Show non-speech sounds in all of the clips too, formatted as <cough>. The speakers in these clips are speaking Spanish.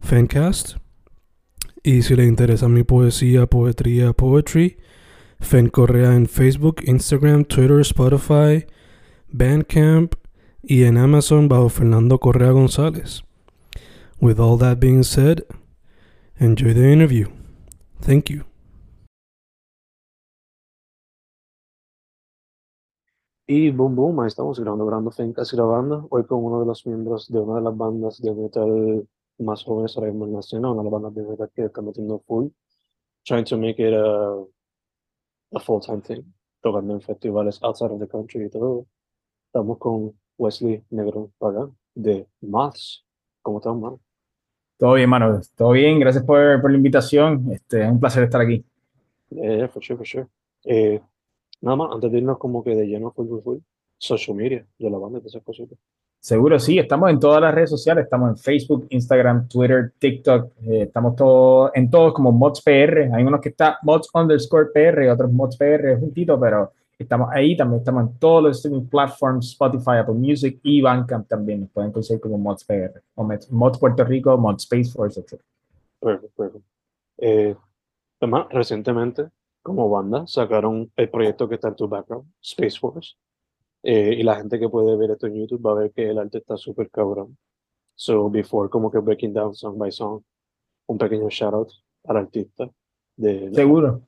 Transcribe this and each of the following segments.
Fencast. Y si le interesa mi poesía, poetría, poetry, Fen Correa en Facebook, Instagram, Twitter, Spotify, Bandcamp y en Amazon bajo Fernando Correa González. With all that being said, enjoy the interview. Thank you. Y boom, boom, ahí estamos grabando, grabando Fencast grabando. Hoy con uno de los miembros de una de las bandas de metal más jóvenes ahora mismo en escena, una de las bandas de metal que está metiendo full, trying to make it a, a full-time thing, tocando en festivales outside of the country y todo. Estamos con Wesley Negro Paga de Moths. ¿Cómo estás, mano? Todo bien, mano. Todo bien. Gracias por, por la invitación. Este, es un placer estar aquí. Yeah, for sure, for sure. Eh, nada más, antes de irnos como que de lleno full, full, full, social media de la banda y esas cositas. Seguro, sí. Estamos en todas las redes sociales. Estamos en Facebook, Instagram, Twitter, TikTok. Eh, estamos todos en todos como Mods PR. Hay unos que está Mods underscore PR otros Mods PR juntito, pero estamos ahí. También estamos en todos los streaming platforms, Spotify, Apple Music y Bandcamp también. Nos pueden conseguir como Mods PR. O Mods Puerto Rico, Mods Space Force, etc. Perfecto, perfecto. Eh, además, recientemente, como banda, sacaron el proyecto que está en tu background, Space Force. Eh, y la gente que puede ver esto en YouTube va a ver que el arte está súper cabrón. So, before, como que breaking down song by song, un pequeño shout out al artista. De, Seguro.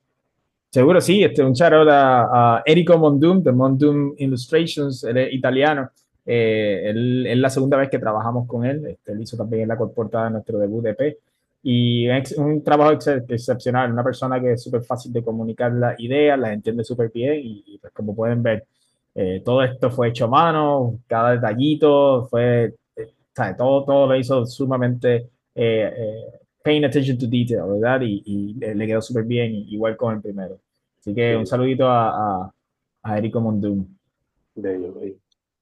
Seguro, sí. Este, un shout out a, a Erico Mondum de Mondum Illustrations, él es italiano. Eh, él, es la segunda vez que trabajamos con él. Este, él hizo también la portada de nuestro debut de EP. Y es un trabajo ex excepcional, una persona que es súper fácil de comunicar las ideas, las entiende súper bien y, pues como pueden ver, eh, todo esto fue hecho a mano, cada detallito fue, eh. Todo, todo lo hizo sumamente eh, paying attention to detail, ¿verdad? Y, y le, quedó súper bien, igual con el primero. Así que un saludito a, a, a Erico Mondum. Bello, bello.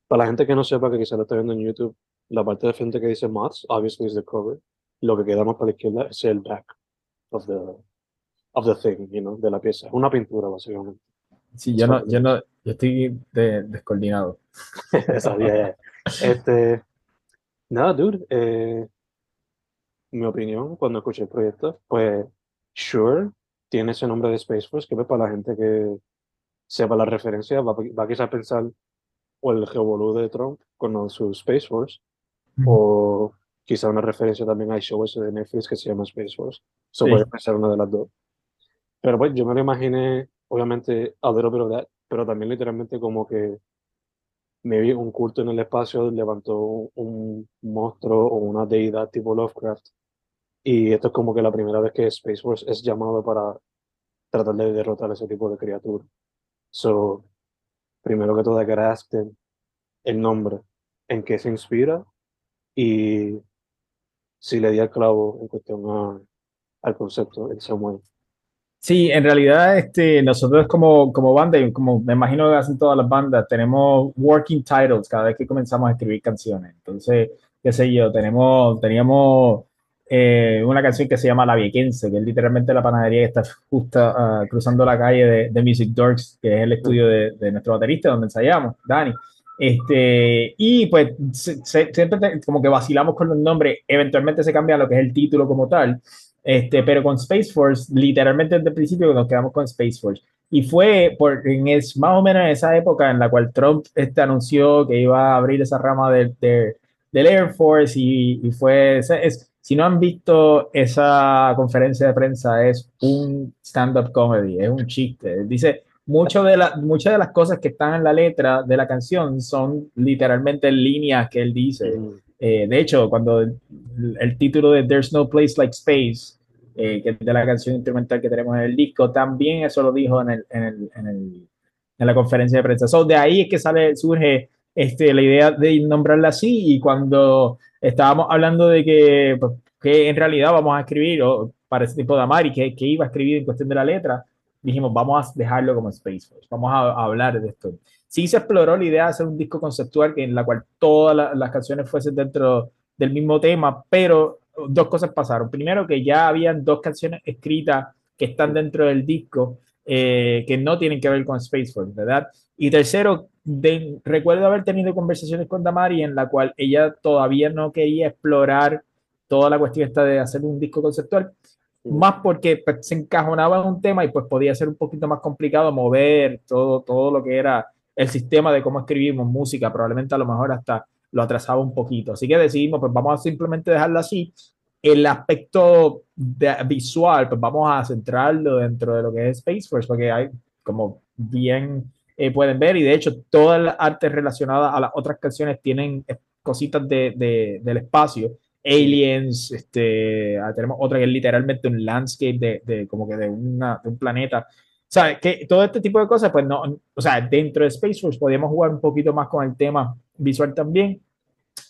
Para la gente que no sepa que quizá lo está viendo en YouTube, la parte de frente que dice Mods, obviously is the cover. Lo que queda más para la izquierda es el back of the, of the thing, you know, de la pieza. Es una pintura, básicamente. Sí, yo no, yo no, yo estoy de, descoordinado. <laughs> Sabía, este, nada, dude, eh, mi opinión cuando escuché el proyecto, pues, sure, tiene ese nombre de Space Force, que para la gente que sepa la referencia, va, va quizás a pensar o el revolú de Trump con su Space Force, mm. o quizá una referencia también al show ese de Netflix que se llama Space Force. Eso sí. puede pensar una de las dos. Pero pues yo me lo imaginé obviamente a little bit of pero también literalmente como que me vi un culto en el espacio, levantó un, monstruo o una deidad tipo Lovecraft. Y esto es como que la primera vez que Space Force es llamado para tratar de derrotar ese tipo de criatura. So, primero que todo, graspen el nombre, en qué se inspira y si le di al clavo en cuestión a, al concepto en Samuel. Sí, en realidad este, nosotros como, como banda, y como me imagino que hacen todas las bandas, tenemos working titles cada vez que comenzamos a escribir canciones. Entonces, qué sé yo, tenemos, teníamos eh, una canción que se llama La Viequense, que es literalmente la panadería que está justo uh, cruzando la calle de, de, Music Dorks, que es el estudio de, de, nuestro baterista donde ensayamos, Dani. Este, y pues siempre como que vacilamos con los nombres, eventualmente se cambia lo que es el título como tal. Este, pero con Space Force, literalmente desde el principio nos quedamos con Space Force. Y fue por, en es, más o menos en esa época en la cual Trump este, anunció que iba a abrir esa rama de, de, del Air Force y, y fue, es, Si no han visto esa conferencia de prensa, es un stand-up comedy, es un chiste. Dice, mucho de la, muchas de las cosas que están en la letra de la canción son literalmente líneas que él dice. Eh, de hecho, cuando el, título de There's No Place Like Space, eh, que es de la canción instrumental que tenemos en el disco, también eso lo dijo en, la conferencia de prensa. So, de ahí es que sale, surge este, la idea de nombrarla así y cuando estábamos hablando de que, pues, en realidad vamos a escribir o para ese tipo de Amari, que, que iba a escribir en cuestión de la letra, dijimos, vamos a dejarlo como Space Force, vamos a, hablar de esto. Sí se exploró la idea de hacer un disco conceptual en la cual todas la, las canciones fuesen dentro del mismo tema, pero dos cosas pasaron. Primero, que ya habían dos canciones escritas que están dentro del disco eh, que no tienen que ver con Space Force, ¿verdad? Y tercero, de, recuerdo haber tenido conversaciones con Damari en la cual ella todavía no quería explorar toda la cuestión esta de hacer un disco conceptual, más porque pues, se encajonaba en un tema y pues podía ser un poquito más complicado mover todo, todo lo que era el sistema de cómo escribimos música, probablemente a lo mejor hasta lo atrasaba un poquito. Así que decidimos, pues vamos a simplemente dejarlo así. El aspecto de, visual, pues vamos a centrarlo dentro de lo que es Space Force, porque hay, como bien eh, pueden ver, y de hecho todas las artes relacionadas a las otras canciones tienen cositas de, de, del espacio. Aliens, este, ah, tenemos otra que es literalmente un landscape de, de como que de, una, de un planeta. O sea, que todo este tipo de cosas, pues no, o sea, dentro de Space Force podíamos jugar un poquito más con el tema visual también.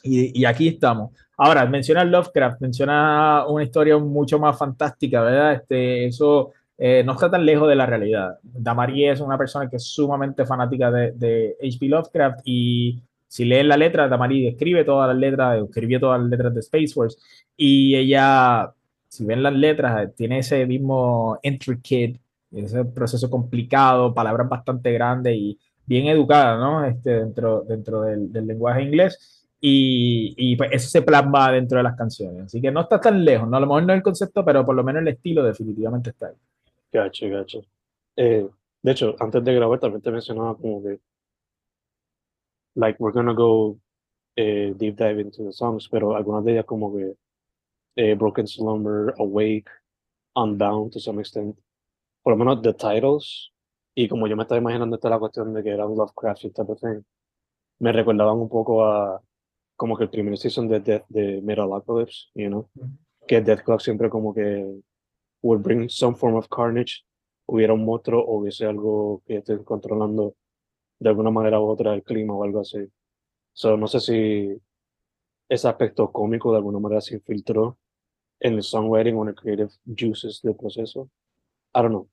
Y, y aquí estamos. Ahora, menciona Lovecraft, menciona una historia mucho más fantástica, ¿verdad? Este, eso eh, no está tan lejos de la realidad. Damari es una persona que es sumamente fanática de, de H.P. Lovecraft y si leen la letra, Damari escribe todas las letras, escribió todas las letras de Space Force y ella, si ven las letras, tiene ese mismo intricate, ese proceso complicado, palabras bastante grandes y bien educada, ¿no? Este, dentro, dentro del, del lenguaje inglés. Y, y, pues eso se plasma dentro de las canciones. Así que no está tan lejos, ¿no? A lo mejor no el concepto, pero por lo menos el estilo definitivamente está ahí. Gacho, gacho. Eh, de hecho, antes de grabar también te mencionaba como que, like, we're gonna go eh, deep dive into the songs, pero algunas de ellas como que eh, Broken Slumber, Awake, Unbound to some extent, por lo menos the titles, y como yo me estaba imaginando esta la cuestión de que eran Lovecraft y type of thing, me recordaban un poco a como que el primer season de Death de Metalocalypse, you know, que Death Clock siempre como que would bring some form of carnage, hubiera un monstruo o hubiese algo que esté controlando de alguna manera u otra el clima o algo así. So, no sé si ese aspecto cómico de alguna manera se infiltró en el songwriting o en el creative juices del proceso. I don't know.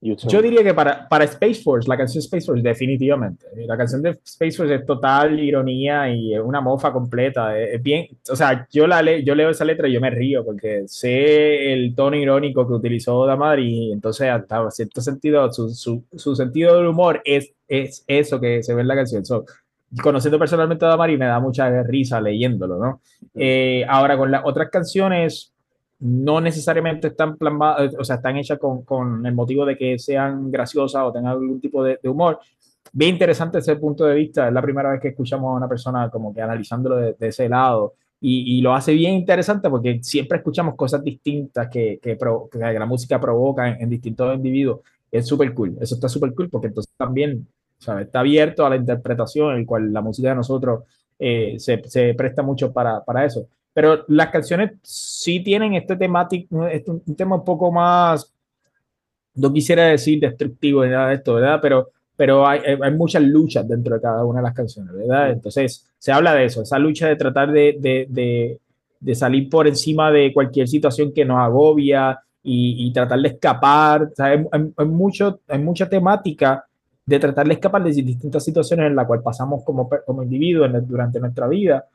Yo diría que para, para Space Force, la canción Space Force, definitivamente. La canción de Space Force es total ironía y es una mofa completa. Es bien, o sea, yo, la le, yo leo esa letra y yo me río porque sé el tono irónico que utilizó Damari y entonces, hasta cierto sentido, su, su, su, sentido del humor es, es eso que se ve en la canción. So, conociendo personalmente a Damari me da mucha risa leyéndolo, ¿no? Eh, ahora, con las otras canciones no necesariamente están plasmadas, o sea, están hechas con, con, el motivo de que sean graciosas o tengan algún tipo de, humor. Bien interesante ese punto de vista, es la primera vez que escuchamos a una persona como que analizándolo de, de ese lado y, y, lo hace bien interesante porque siempre escuchamos cosas distintas que, que, la música provoca en, distintos individuos. Es súper cool, eso está súper cool porque entonces también ¿sabes? está abierto a la interpretación, el cual la música de nosotros eh, se, se presta mucho para, para eso pero las canciones sí tienen este temático, este, un tema un poco más, no quisiera decir destructivo ni nada de esto, ¿verdad? Pero, pero hay, hay, muchas luchas dentro de cada una de las canciones, ¿verdad? Entonces, se habla de eso, esa lucha de tratar de, de, de, de salir por encima de cualquier situación que nos agobia y, y tratar de escapar. O sea, hay, hay, hay, mucho, hay mucha temática de tratar de escapar de distintas situaciones en las cuales pasamos como, como individuos durante nuestra vida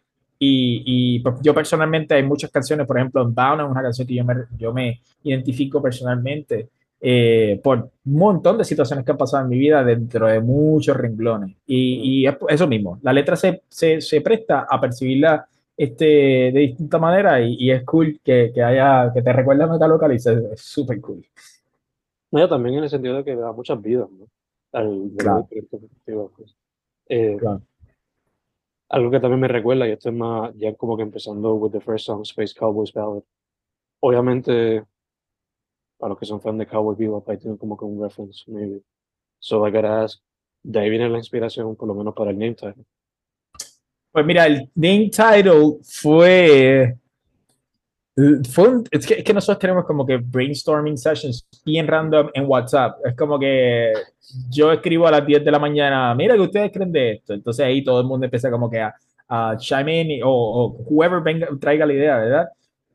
y, y pues, yo personalmente hay muchas canciones, por ejemplo, Down es una canción que yo me, yo me identifico personalmente eh, por un montón de situaciones que han pasado en mi vida dentro de muchos renglones. Y, y eso mismo, la letra se, se, se, presta a percibirla este, de distinta manera y, y es cool que, que, haya, que te recuerda a Metalocalypse, es súper cool. No, también en el sentido de que da muchas vidas, ¿no? Al, claro. Pues. Eh, claro algo que también me recuerda, y esto es más ya como que empezando with the first song, Space Cowboys Ballad. Obviamente, para los que son fans de Cowboy Bebop, ahí tienen como que un reference, maybe. So I gotta ask, de ahí viene la inspiración, por lo menos para el name title. Pues mira, el name title fue. Fue un- es, que, es que nosotros tenemos como que brainstorming sessions bien random en WhatsApp. Es como que yo escribo a las 10 de la mañana, mira que ustedes creen de esto. Entonces ahí todo el mundo empieza como que a, a chime in o, o whoever venga, traiga la idea, ¿verdad?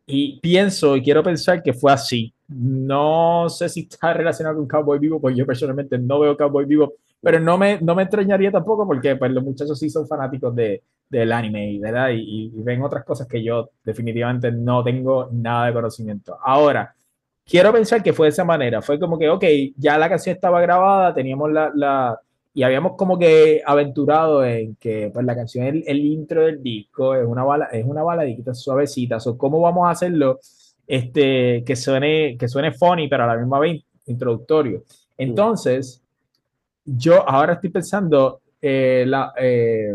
Y pienso y quiero pensar que fue así. No sé si está relacionado con Cowboy Vivo, porque yo personalmente no veo Cowboy Vivo, pero no me, no me extrañaría tampoco porque pues, los muchachos sí son fanáticos de, del anime, ¿verdad? Y, y ven otras cosas que yo definitivamente no tengo nada de conocimiento. Ahora, quiero pensar que fue de esa manera. Fue como que, ok, ya la canción estaba grabada, teníamos la, la y habíamos como que aventurado en que pues, la canción, el, el intro del disco es una, bala, es una baladita suavecita. So, ¿Cómo vamos a hacerlo este, que, suene, que suene funny, pero a la misma vez introductorio? Entonces, yo ahora estoy pensando eh, la, eh,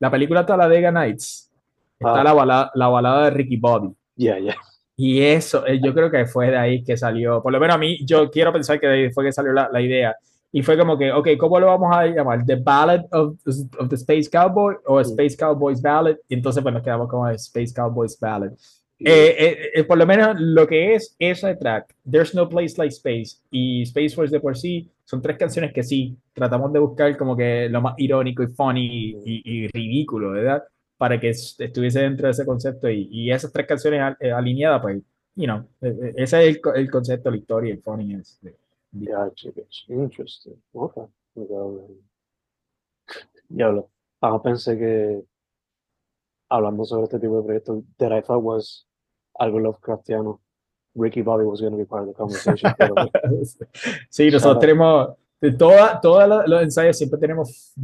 la película Talladega Nights. Está Ah. la, balada, la balada de Ricky Bobby. Yeah, yeah. Y eso, eh, yo creo que fue de ahí que salió, por lo menos a mí, yo quiero pensar que de ahí fue que salió la, la idea. Y fue como que, ok, ¿cómo lo vamos a llamar? ¿The Ballad of, of the Space Cowboy o Space Cowboys Ballad? Y entonces, pues nos quedamos como Space Cowboys Ballad. Eh, eh, eh, por lo menos lo que es ese track, There's No Place Like Space y Space Force de por sí, son tres canciones que sí, tratamos de buscar como que lo más irónico y funny y, y ridículo, ¿verdad? Para que estuviese dentro de ese concepto y, y esas tres canciones eh, alineadas, pues, you know, eh, ese es el, el concepto, la historia, el funny es. De, de... Yeah, chicos, interesting. Okay. Diablo. Ah, pensé que hablando sobre este tipo de proyectos, thought was algo Lovecraftiano. Ricky Bobby was going to be part of the conversation. <laughs> pero, sí, nosotros tenemos, de todos toda los ensayos siempre tenemos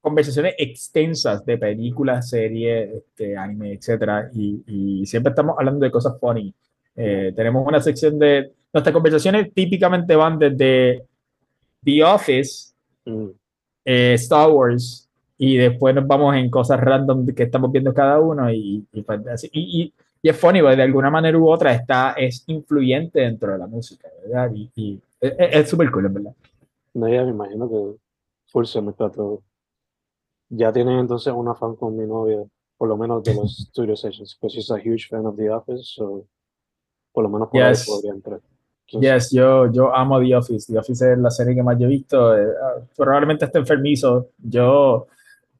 conversaciones extensas de películas, series, este, anime, etcétera, y, y, siempre estamos hablando de cosas funny. Eh, tenemos una sección de nuestras conversaciones típicamente van desde The Office, mm. eh, Star Wars, y después nos vamos en cosas random que estamos viendo cada uno y, y, y, y es funny, porque de alguna manera u otra está, es influyente dentro de la música, ¿verdad? Y, y es súper cool, en verdad. No, ya me imagino que full se mezcla todo. Ya tienen entonces una fan con mi novia, por lo menos de los <laughs> studio sessions, porque she's a huge fan of The Office, so por lo menos por yes. ahí podría entrar. Yes, yo, yo amo The Office. The Office es la serie que más yo he visto. Eh, probablemente esté enfermizo. Yo,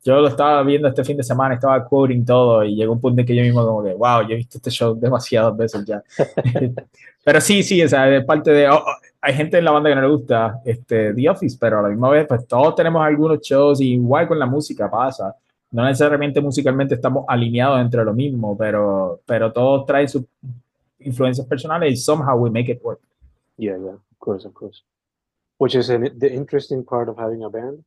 yo lo estaba viendo este fin de semana, estaba quoting todo y llegó un punto en que yo mismo como que, wow, yo he visto este show demasiadas veces ya. <laughs> pero sí, sí, o sea, de parte de... Oh, oh, hay gente en la banda que no le gusta este, The Office, pero a la misma vez, pues todos tenemos algunos shows y igual con la música pasa. No necesariamente musicalmente estamos alineados entre lo mismo, pero, pero todos traen sus influencias personales y somehow we make it work. Yeah, yeah, of course, of course. Which is an, the interesting part of having a band,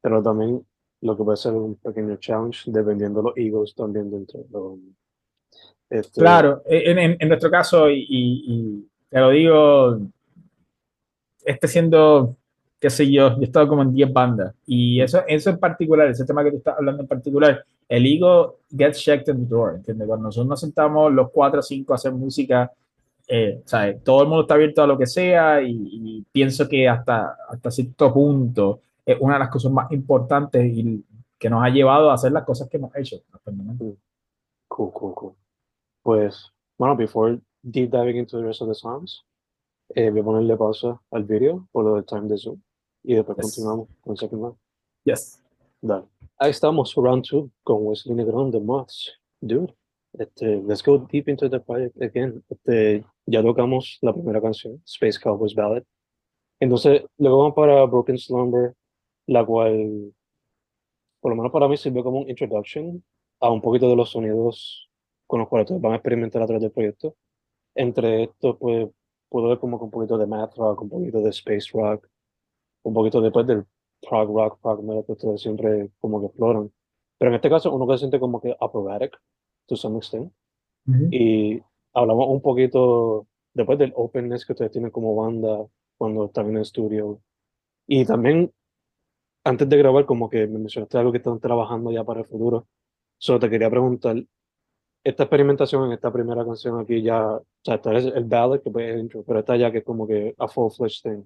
pero también lo que puede ser un pequeño challenge dependiendo de los egos también dentro. Um, este... Claro, en, en, en, nuestro caso, y, y, y, te lo digo, este siendo, qué sé yo, yo he estado como en 10 bandas, y eso, eso en particular, ese tema que tú estás hablando en particular, el ego gets checked in the door, ¿entiendes? Cuando nosotros nos sentamos los 4 o 5 a hacer música, eh, ¿sabes? todo el mundo está abierto a lo que sea y, y, pienso que hasta, hasta cierto punto es una de las cosas más importantes y que nos ha llevado a hacer las cosas que hemos hecho. Cool, cool, cool. Pues, bueno, before deep diving into the rest of the songs, eh, voy a ponerle pausa al video por lo del time de Zoom y después yes. continuamos con el second round. Yes. Dale. Ahí estamos, round two, con Wesley Negrón de Moths. Dude, este, let's go deep into the project again. Este, ya tocamos la primera canción, Space Cowboys Ballad. Entonces, luego vamos para Broken Slumber, la cual, por lo menos para mí, sirve como un introduction a un poquito de los sonidos con los cuales van a experimentar a través del proyecto. Entre estos, pues, puedo ver como que un poquito de math rock, un poquito de space rock, un poquito después del prog rock, prog metal que ustedes siempre como que exploran. Pero en este caso, uno que se siente como que operatic, to some extent. Uh -huh. Y hablamos un poquito después del openness que ustedes tienen como banda cuando están en el estudio. Y también antes de grabar, como que me mencionaste algo que están trabajando ya para el futuro. Solo te quería preguntar, esta experimentación en esta primera canción aquí ya, o sea, esta es el ballad que el intro, pero esta ya que es como que a full-fledged thing.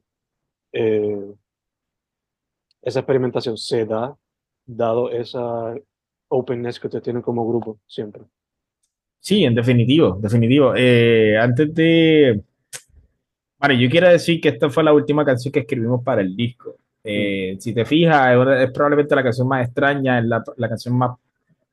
Eh, esa experimentación se da, dado esa openness que ustedes tienen como grupo siempre. Sí, en definitivo, definitivo. Eh, antes de... Vale, yo quiero decir que esta fue la última canción que escribimos para el disco. Eh, si te fijas, es, es, probablemente la canción más extraña, es la, la canción más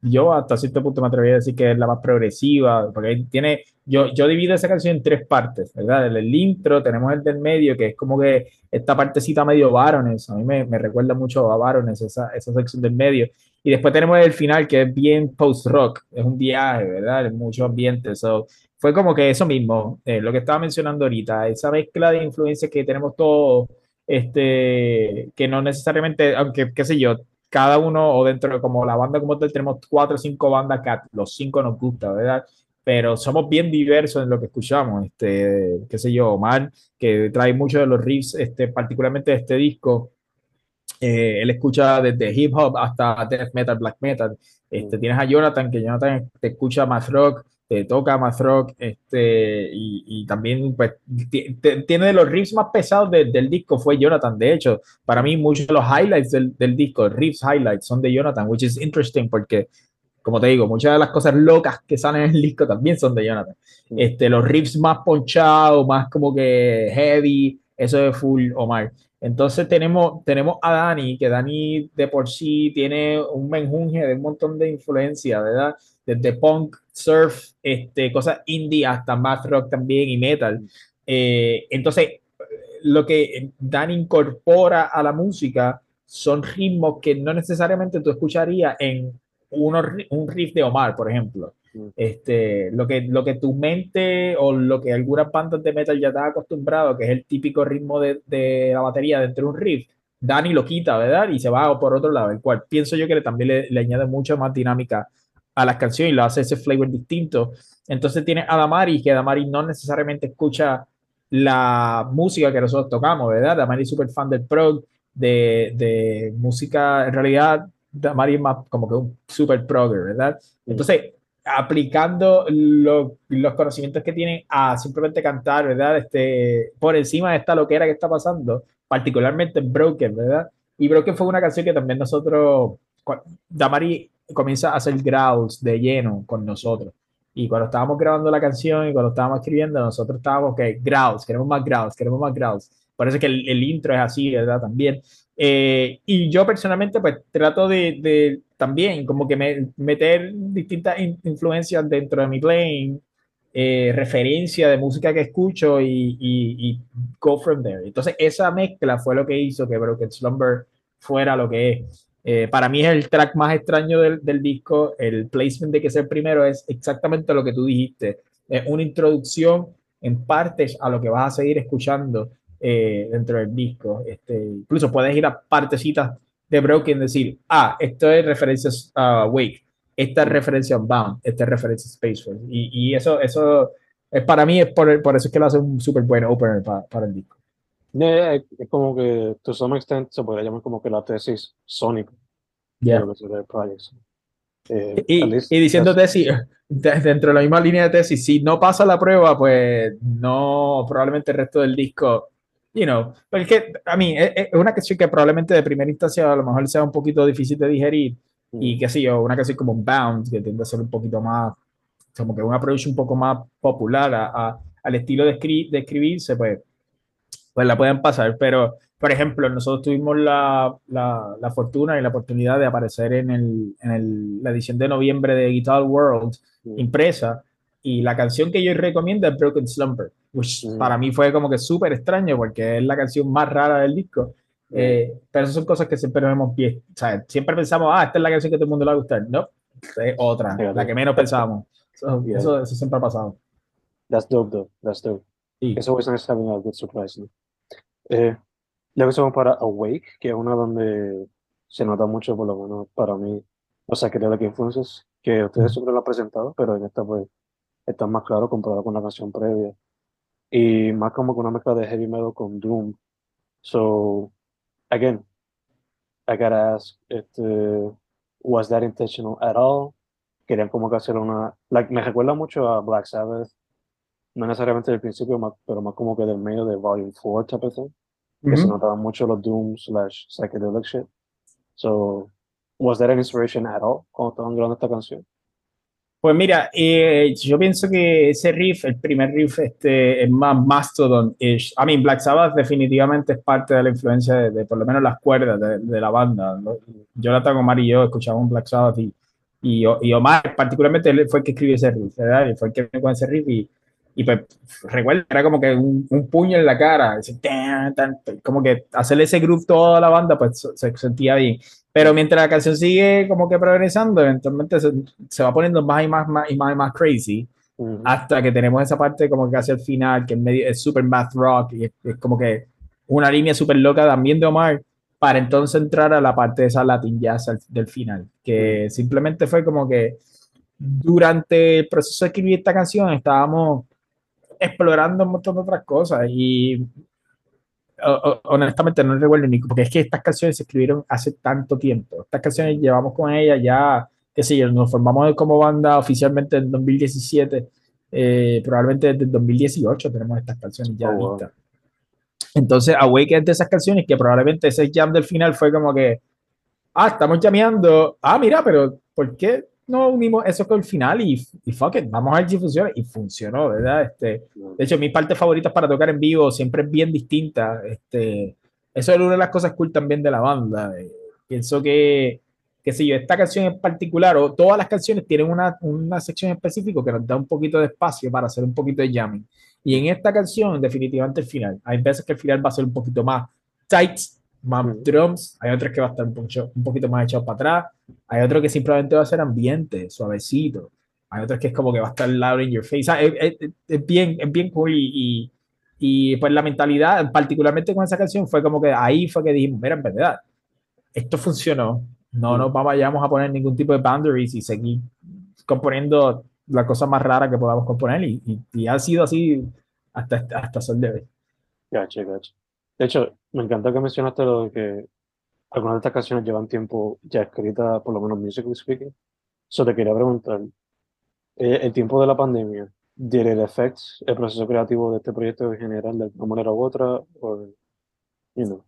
yo hasta cierto punto me atrevería a decir que es la más progresiva, porque tiene, yo, yo divido esa canción en tres partes, ¿verdad? El, el intro, tenemos el del medio, que es como que esta partecita medio Barones, a mí me, me recuerda mucho a Barones, esa, esa sección del medio, y después tenemos el final, que es bien post-rock, es un viaje, ¿verdad? En mucho ambiente, so, fue como que eso mismo, eh, lo que estaba mencionando ahorita, esa mezcla de influencias que tenemos todos, este, que no necesariamente, aunque, qué sé yo, cada uno o dentro de como la banda como tal tenemos cuatro o cinco bandas que los cinco nos gusta, ¿verdad? Pero somos bien diversos en lo que escuchamos, este, qué sé yo, Omar, que trae muchos de los riffs, este, particularmente de este disco, eh, él escucha desde hip hop hasta death metal, black metal. Este, tienes a Jonathan, que Jonathan te escucha más rock, te toca más rock, este, y, y también pues, tiene de los riffs más pesados de, del disco fue Jonathan. De hecho, para mí muchos de los highlights del, del disco, riffs highlights, son de Jonathan, which is interesting porque, como te digo, muchas de las cosas locas que salen en el disco también son de Jonathan. Este, los riffs más ponchados, más como que heavy, eso es full Omar. Entonces tenemos, tenemos a Dani, que Dani de por sí tiene un menjunje de un montón de influencia, ¿verdad? Desde punk, surf, este, cosas indie hasta math rock también y metal. Eh, entonces, lo que Dan incorpora a la música son ritmos que no necesariamente tú escucharías en uno, un riff de Omar, por ejemplo. Este, lo, que, lo que tu mente o lo que algunas bandas de metal ya está acostumbrado, que es el típico ritmo de, de la batería dentro de un riff, Dani lo quita, ¿verdad? Y se va por otro lado, el cual pienso yo que también le, le añade mucho más dinámica a las canciones y lo hace ese flavor distinto. Entonces tiene a Damari, que Damari no necesariamente escucha la música que nosotros tocamos, ¿verdad? Damari es súper fan del prog, de, de, música, en realidad Damari es más como que un super progger, ¿verdad? Entonces, aplicando lo, los conocimientos que tiene a simplemente cantar, ¿verdad? Este, por encima de esta loquera que está pasando, particularmente en Broken, ¿verdad? Y Broken fue una canción que también nosotros, Damari comienza a hacer growls de lleno con nosotros. Y cuando estábamos grabando la canción y cuando estábamos escribiendo, nosotros estábamos, ok, growls, queremos más growls, queremos más growls. Parece que el, el intro es así, ¿verdad? También. Eh, y yo personalmente, pues trato de, de también como que me, meter distintas in, influencias dentro de mi playing, eh, referencia de música que escucho y, y, y, go from there. Entonces, esa mezcla fue lo que hizo que Broken Slumber fuera lo que es. Eh, para mí es el track más extraño del, del, disco. El placement de que es el primero es exactamente lo que tú dijiste. Es una introducción en partes a lo que vas a seguir escuchando eh, dentro del disco. Este, incluso puedes ir a partecitas de Broken, decir, ah, esto es referencia a uh, Wake, esta es referencia a Bound, esta es referencia a Space Force. Y, y eso, eso es, para mí es por, por, eso es que lo hace un súper buen opener para, para el disco. Yeah, es como que, to some extent, se podría llamar como que la tesis sónica. Yeah. Eh, y, y, diciendo tesis, <laughs> dentro de la misma línea de tesis, si no pasa la prueba, pues no, probablemente el resto del disco, you know, porque a mí es, es, una canción que probablemente de primera instancia a lo mejor sea un poquito difícil de digerir mm. y qué sé yo, una canción como Bound, que tiende a ser un poquito más, como que un approach un poco más popular a, a, al estilo de, escri de escribirse, pues pues la pueden pasar. Pero, por ejemplo, nosotros tuvimos la, la, la fortuna y la oportunidad de aparecer en, el, en el, la edición de noviembre de Guitar World mm. impresa. Y la canción que yo recomiendo es Broken Slumber, which mm. para mí fue como que súper extraño porque es la canción más rara del disco. Mm. Eh, pero esas son cosas que siempre vemos pie. O sea, siempre pensamos, ah, esta es la canción que todo el mundo le va a gustar. No, es otra, yeah, la que menos pensábamos. So, yeah. eso, eso siempre ha pasado. That's dope, though. That's dope. Sí. It's always nice having a good surprise. ¿no? Eh, luego se para Awake, que es una donde se nota mucho, por lo menos para mí, o sea, que que influencias que ustedes siempre lo han presentado, pero en esta pues está más claro comparado con la canción previa. Y más como con una mezcla de heavy metal con doom. So, again, I gotta ask, este, was that intentional at all? Querían como que hacer una, like, me recuerda mucho a Black Sabbath, no necesariamente del principio, pero más como que del medio de Volume 4 type of thing, que se Ujú. notaban mucho los doom slash psychedelic shit. So, was that an inspiration at all cuando estaban grabando esta canción? Pues mira, eh, yo pienso que ese riff, el primer riff, este, es más Mastodon-ish. I mean, Black Sabbath definitivamente es parte de la influencia de, de por lo menos las cuerdas de, de la banda. ¿no? Jonathan, Omar y yo escuchábamos Black Sabbath y, y, y Omar, particularmente, él fue el que escribió ese riff, ¿verdad? Y fue el que vino con ese riff y, y pues, recuerda, era como que un, un puño en la cara, ese tan, tan, como que hacerle ese groove toda la banda, pues se sentía bien. Pero mientras la canción sigue como que progresando, eventualmente se, se va poniendo más y más, más y más y más crazy Ujú. hasta que tenemos esa parte como que hacia el final, que es, medio, es super math rock y es, es como que una línea súper loca también de Omar, para entonces entrar a la parte de esa Latin jazz al- del final, que simplemente fue como que durante el proceso de escribir esta canción estábamos explorando un montón de otras cosas y o- o- honestamente no recuerdo ni porque es que estas canciones se escribieron hace tanto tiempo. Estas canciones llevamos con ellas ya, qué sé yo, nos formamos como banda oficialmente en 2017, eh, probablemente desde el 2018 tenemos estas canciones ya Oh, wow. listas. Entonces, Awake es de esas canciones que probablemente ese jam del final fue como que, ah, estamos llameando, ah, mira, pero ¿por qué no unimos eso con el final y, y fuck it, vamos a ver si funciona? Y funcionó, ¿verdad? Este, de hecho, mis partes favoritas para tocar en vivo siempre es bien distinta. Este, eso es una de las cosas cool también de la banda. Eh, pienso que, qué sé yo, esta canción en particular, o todas las canciones tienen una, una sección específica que nos da un poquito de espacio para hacer un poquito de jamming. Y en esta canción, definitivamente el final. Hay veces que el final va a ser un poquito más tight, más Ujú. drums. Hay otras que va a estar un, poquito- un poquito más echado para atrás. Hay otro que simplemente va a ser ambiente, suavecito. Hay otros que es como que va a estar loud in your face. O sea, es, es- es bien, es bien cool y, y, y, pues la mentalidad, particularmente con esa canción, fue como que ahí fue que dijimos, mira, en verdad, esto funcionó. No nos vayamos a poner ningún tipo de boundaries y seguir componiendo la cosa más rara que podamos componer y, y, y ha sido así hasta, hasta sol de hoy. Gacho, gacho. De hecho, me encanta que mencionaste lo de que algunas de estas canciones llevan tiempo ya escritas, por lo menos musically speaking. So te quería preguntar, eh, el tiempo de la pandemia, ¿did it affect el proceso creativo de este proyecto en general de alguna manera u otra? O, you know,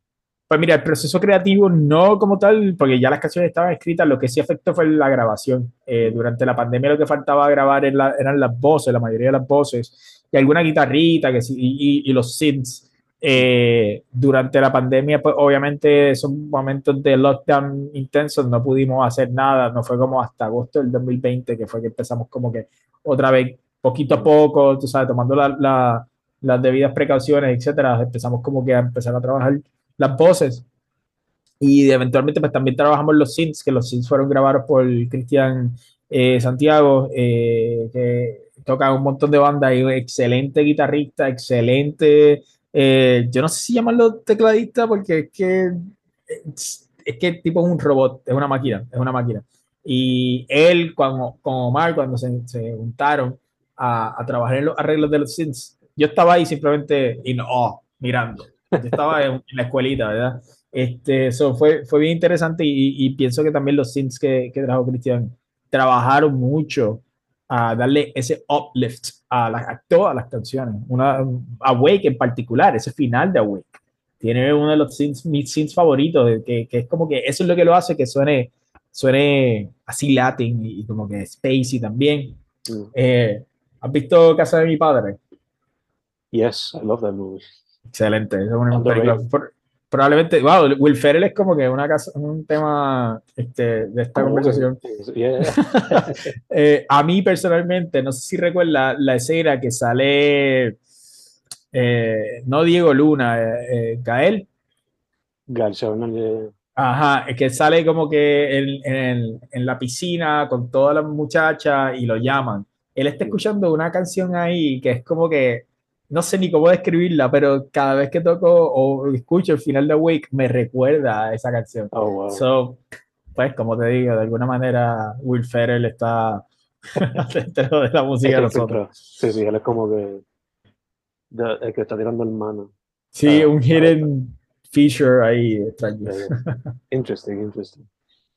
Pues mira, el proceso creativo no como tal, porque ya las canciones estaban escritas, lo que sí afectó fue la grabación. Eh, durante la pandemia lo que faltaba grabar en la- eran las voces, la mayoría de las voces, y alguna guitarrita que sí, y, y- y los synths. Eh, durante la pandemia, pues obviamente esos momentos de lockdown intensos no pudimos hacer nada, no fue como hasta agosto del 2020 que fue que empezamos como que otra vez, poquito a poco, tú sabes, tomando la- la- las debidas precauciones, etcétera, empezamos como que a empezar a trabajar las voces. Y eventualmente pues también trabajamos los synths, que los synths fueron grabados por Cristian eh, Santiago, eh, que toca un montón de bandas y un excelente guitarrista, excelente, eh, yo no sé si llamarlo tecladista porque es que es, es que el tipo es un robot, es una máquina, es una máquina. Y él cuando, con Omar, cuando se, se juntaron a, a, trabajar en los arreglos de los synths, yo estaba ahí simplemente in awe, mirando. Yo estaba en, en la escuelita, ¿verdad? Este, eso fue, fue bien interesante y, y, pienso que también los synths que, que trajo Cristian trabajaron mucho a darle ese uplift a, la, a todas las canciones. Una, Awake en particular, ese final de Awake, tiene uno de los synths, mis favoritos, que, que, es como que eso es lo que lo hace que suene, suene así latin y, y como que spacey también. Mm. Eh, ¿Has visto Casa de mi padre? Yes, I love that movie. Excelente, es una película. Probablemente, wow, Will Ferrell es como que una casa, un tema este, de esta conversación. Yeah. <laughs> eh, a mí personalmente, no sé si recuerda la escena que sale, eh, no Diego Luna, eh, Gael. Gael Bernal, Ajá, es que sale como que en, en, en, la piscina con todas las muchachas y lo llaman. Él está escuchando una canción ahí que es como que no sé ni cómo describirla, pero cada vez que toco o escucho el final de Wake me recuerda a esa canción. Oh, wow. So, pues, como te digo, de alguna manera Will Ferrell está <laughs> dentro de la música de nosotros. Sí, sí, él es como que de, el que está tirando el mano. Sí, uh, un hidden feature ahí extraño. <laughs> Interesting, interesting.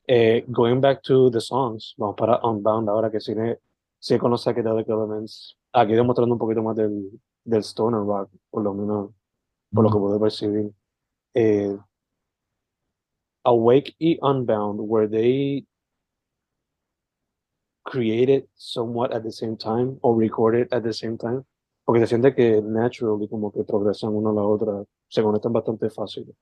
Eh, going back to the songs, vamos para Unbound ahora que sigue, sigue con los psychedelic elements. Aquí demostrando un poquito más del, del stoner rock, por lo menos por lo que puedo percibir. Eh, Awake y Unbound, were they created somewhat at the same time or recorded at the same time? Porque se siente que naturally como que progresan una a la otra, se conectan bastante fácil.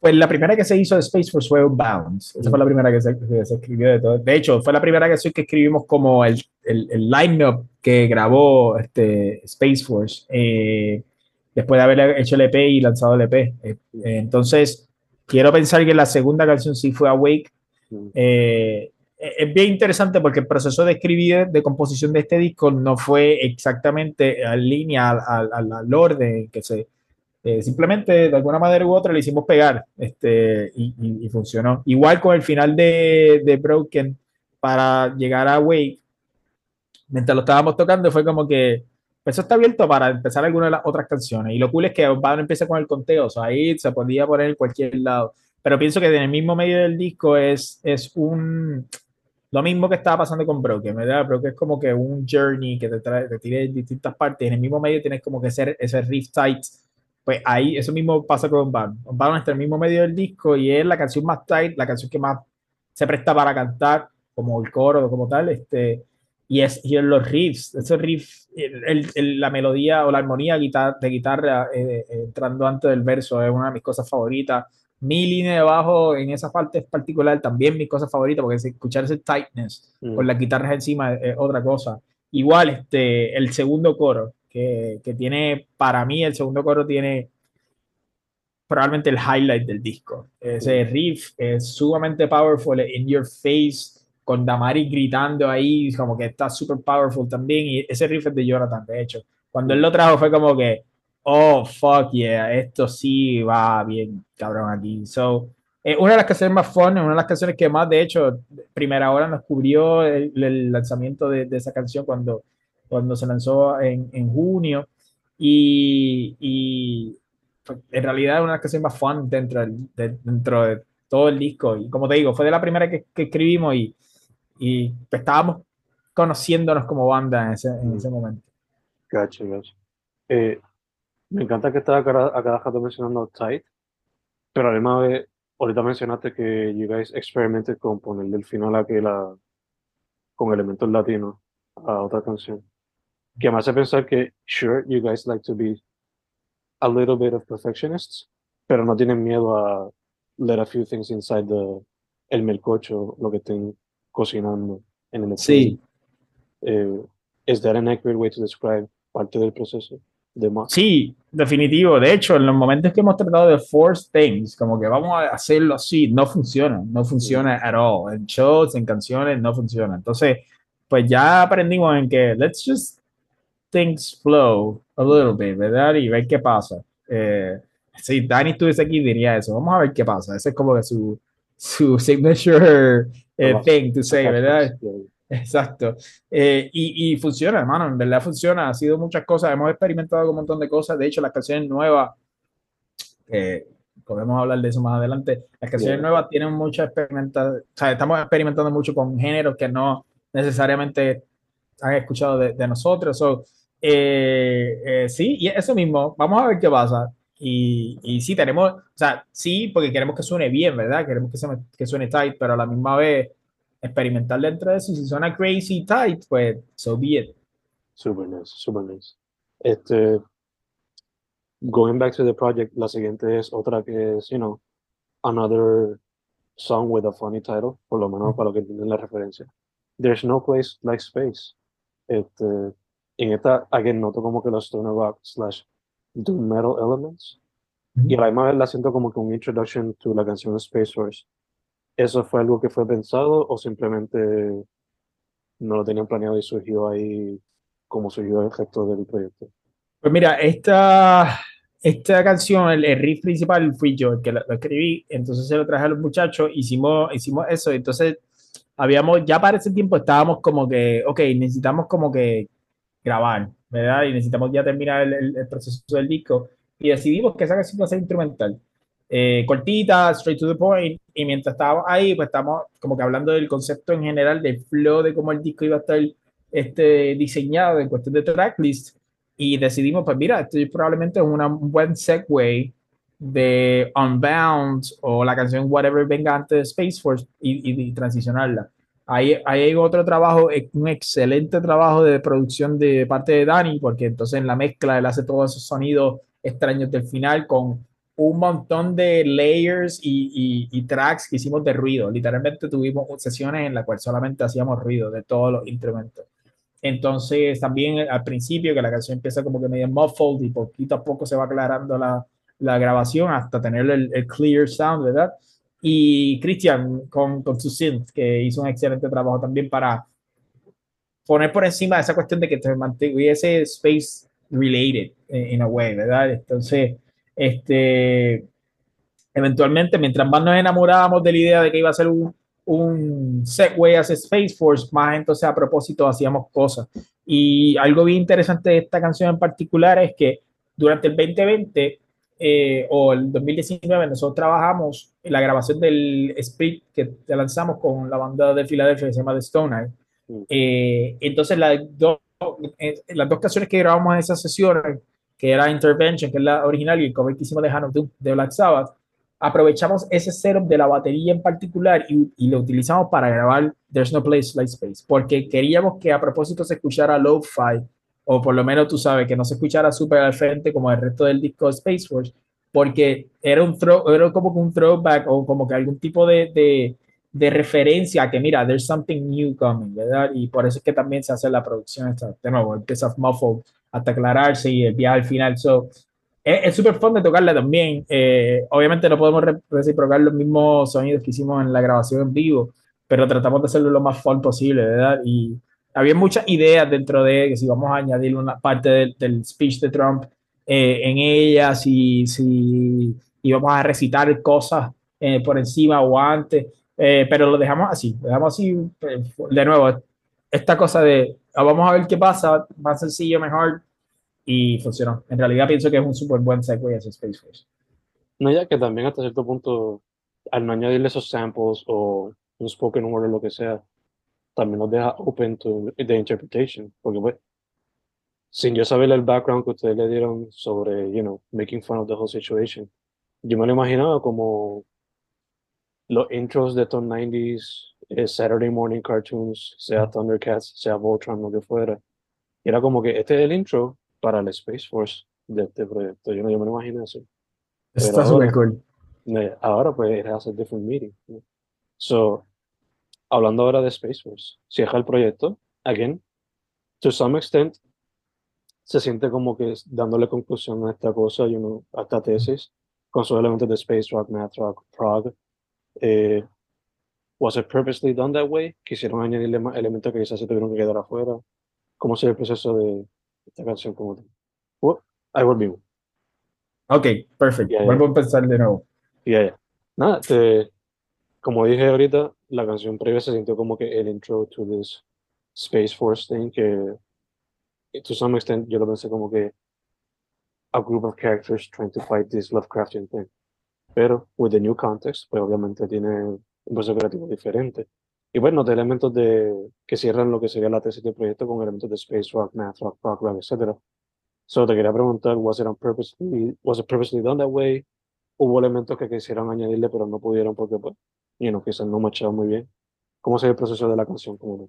Pues la primera que se hizo de Space Force fue Bounce. Esa fue la primera que se, que se, escribió de todo. De hecho, fue la primera que, que escribimos como el, el, el line-up que grabó este Space Force eh, después de haber hecho el EP y lanzado el EP. Eh, entonces, quiero pensar que la segunda canción sí fue Awake. Eh, es bien interesante porque el proceso de escribir, de composición de este disco no fue exactamente en línea al, al, al orden que se eh, simplemente de alguna manera u otra le hicimos pegar este, y, funcionó. Igual con el final de, de, Broken para llegar a Wake, mientras lo estábamos tocando, fue como que pues eso está abierto para empezar alguna de las otras canciones. Y lo cool es que Van empieza con el conteo, o ahí se podía poner en cualquier lado. Pero pienso que en el mismo medio del disco es, es un. Lo mismo que estaba pasando con Broken, ¿verdad? Broken es como que un journey que te, trae, te tira en distintas partes. En el mismo medio tienes como que ser ese riff tight pues ahí eso mismo pasa con Bound. Bound está en el mismo medio del disco y es la canción más tight, la canción que más se presta para cantar, como el coro, como tal, este, y es y en los riffs, esos riffs, el, el, la melodía o la armonía de guitarra eh, eh, entrando antes del verso es una de mis cosas favoritas. Mi línea de bajo en esa parte particular también mi cosa favorita, porque escuchar ese tightness mm. con las guitarras encima es, es otra cosa. Igual, este, el segundo coro, que, que, tiene, para mí, el segundo coro tiene probablemente el highlight del disco. Ese riff es sumamente powerful, in your face, con Damari gritando ahí, como que está super powerful también. Y ese riff es de Jonathan, de hecho. Cuando él lo trajo fue como que, oh, fuck yeah, esto sí va bien, cabrón, aquí. So, eh, una de las canciones más fun, una de las canciones que más, de hecho, primera hora nos cubrió el, el lanzamiento de, de, esa canción cuando cuando se lanzó en, en junio. Y, y, en realidad es una de las canciones más fun dentro, de, dentro de todo el disco. Y como te digo, fue de la primera que, que escribimos y, y estábamos conociéndonos como banda en ese, en ese momento. Gotcha, gotcha. Eh, me encanta que estás acá, acá rato mencionando Tight, pero además de, ahorita mencionaste que you guys experimented con ponerle el final a que la, con elementos latinos a otra canción que me hace pensar que, sure, you guys like to be a little bit of perfectionists, pero no tienen miedo a let a few things inside the, el melcocho, lo que estén cocinando en el Sí. Eh, ¿Is that an accurate way to describe parte del proceso? De? Sí, definitivo. De hecho, en los momentos que hemos tratado de force things, como que vamos a hacerlo así, no funciona, no funciona sí. at all. En shows, en canciones, no funciona. Entonces, pues ya aprendimos en que let's just things flow a little bit, ¿verdad? Y ver qué pasa. Eh, si Dani estuviese aquí, diría eso. Vamos a ver qué pasa. Ese es como que su, su <laughs> signature eh, thing to say, ¿verdad? Exacto. Eh, y, y, funciona, hermano. En verdad funciona. Ha sido muchas cosas. Hemos experimentado con un montón de cosas. De hecho, las canciones nuevas, eh, podemos hablar de eso más adelante. Las canciones nuevas tienen mucha experimentación. O sea, estamos experimentando mucho con géneros que no necesariamente han escuchado de, de nosotros. So, eh, eh, sí, y eso mismo, vamos a ver qué pasa. Y, y sí, tenemos, o sea, sí, porque queremos que suene bien, ¿verdad? Queremos que, se, que suene tight, pero a la misma vez experimentar dentro de eso. Si suena crazy tight, pues so be it. Super nice, super nice. Este, going back to the project, la siguiente es otra que es, you know, another song with a funny title, por lo menos para lo que entienden la referencia. There's no place like space. Este, en esta, again, noto como que los stoner rock slash doom metal elements. Mm -hmm. Y a la siento como que un introduction to la canción Space Force. ¿Eso fue algo que fue pensado o simplemente no lo tenían planeado y surgió ahí como surgió el gesto del proyecto? Pues mira, esta, esta canción, el, el, riff principal fui yo el que lo, lo, escribí, entonces se lo traje a los muchachos, hicimos, hicimos eso, entonces habíamos, ya para ese tiempo estábamos como que, ok, necesitamos como que grabar, ¿verdad? Y necesitamos ya terminar el, el, proceso del disco y decidimos que esa canción va a ser instrumental. eh, cortita, straight to the point. Y mientras estábamos ahí, pues estamos como que hablando del concepto en general, del flow de cómo el disco iba a estar este, diseñado en cuestión de tracklist. Y decidimos, pues mira, esto probablemente es un buen segue de Unbound o la canción Whatever venga antes de Space Force y, y, transicionarla. Ahí, hay otro trabajo, un excelente trabajo de producción de parte de Dani, porque entonces en la mezcla él hace todos esos sonidos extraños del final con un montón de layers y, tracks que hicimos de ruido. Literalmente tuvimos sesiones en las cuales solamente hacíamos ruido de todos los instrumentos. Entonces, también al principio, que la canción empieza como que medio muffled y poquito a poco se va aclarando la, la grabación hasta tener el, el, clear sound, ¿verdad? Y Christian con, con su synth, que hizo un excelente trabajo también para poner por encima de esa cuestión de que te mantuviese space related in a way, ¿verdad? Entonces, este, eventualmente, mientras más nos enamorábamos de la idea de que iba a ser un, un segue hacia Space Force, más entonces a propósito hacíamos cosas. Y algo bien interesante de esta canción en particular es que durante el 2020 eh, o el 2019 nosotros trabajamos en la grabación del split que lanzamos con la banda de Filadelfia que se llama The Stone. Mm. Eh, entonces las dos, eh, las dos canciones que grabamos en esas sesiones que era Intervention, que es la original, y el cover que hicimos de Hannah de Black Sabbath, aprovechamos ese setup de la batería en particular y, y, lo utilizamos para grabar There's No Place Like Space, porque queríamos que a propósito se escuchara lo-fi, o por lo menos tú sabes, que no se escuchara súper al frente como el resto del disco de Space Force, porque era, un throw, era como un throwback o como que algún tipo de, de, de referencia a que mira, there's something new coming, ¿verdad? Y por eso es que también se hace la producción esta, de nuevo, empieza muffled hasta aclararse y el viaje al final. So, es súper fun de tocarla también. Eh, obviamente no podemos reciprocar los mismos sonidos que hicimos en la grabación en vivo, pero tratamos de hacerlo lo más fun posible, ¿verdad? Y había muchas ideas dentro de que si vamos a añadir una parte del, del speech de Trump eh, en ella, si, si íbamos a recitar cosas eh, por encima o antes, pero lo dejamos así, dejamos así, de nuevo, esta cosa de ah, vamos a ver qué pasa, más sencillo, mejor, y funcionó. En realidad pienso que es un súper buen segue ese Space Force. No, ya que también hasta cierto punto, al no añadirle esos samples o un spoken word o lo que sea, también nos deja open to the interpretation, porque pues, sin yo saber el background que ustedes le dieron sobre, you know, making fun of the whole situation, yo me lo imaginaba como los intros de Tom 90s eh, Saturday morning cartoons, sea Thundercats, sea Voltron, lo que fuera. Y era como que este es el intro para el Space Force de este proyecto. Yo no yo me lo imaginé así. Está súper cool. Ahora pues it has a different meaning. So, hablando ahora de Space Force, cierra el proyecto, again, to some extent, se siente como que dándole conclusión a esta cosa, you know, a esta tesis, con sus elementos de Space Rock, Math Rock, Prog, eh, Was it purposely done that way? ¿Quisieron añadirle más elementos que quizás se tuvieron que quedar afuera? ¿Cómo sería el proceso de esta canción como tal? Well, I will be. Ok, perfecto. Vuelvo a empezar de nuevo. Ya. Nada, como dije ahorita, la canción previa se sintió como que el intro to this Space Force thing, que to some extent yo lo pensé como que a group of characters trying to fight this Lovecraftian thing. Pero with the new context, pues obviamente tiene un proceso creativo diferente. Y bueno, de elementos de, que cierran lo que sería la tesis del proyecto con elementos de space rock, math rock, rock, rock, etc. Solo te quería preguntar, ¿was it, on purposely, was it purposely done that way? ¿Hubo elementos que quisieron añadirle pero no pudieron porque, pues, you know, quizás no machaban muy bien? ¿Cómo sería el proceso de la canción? Como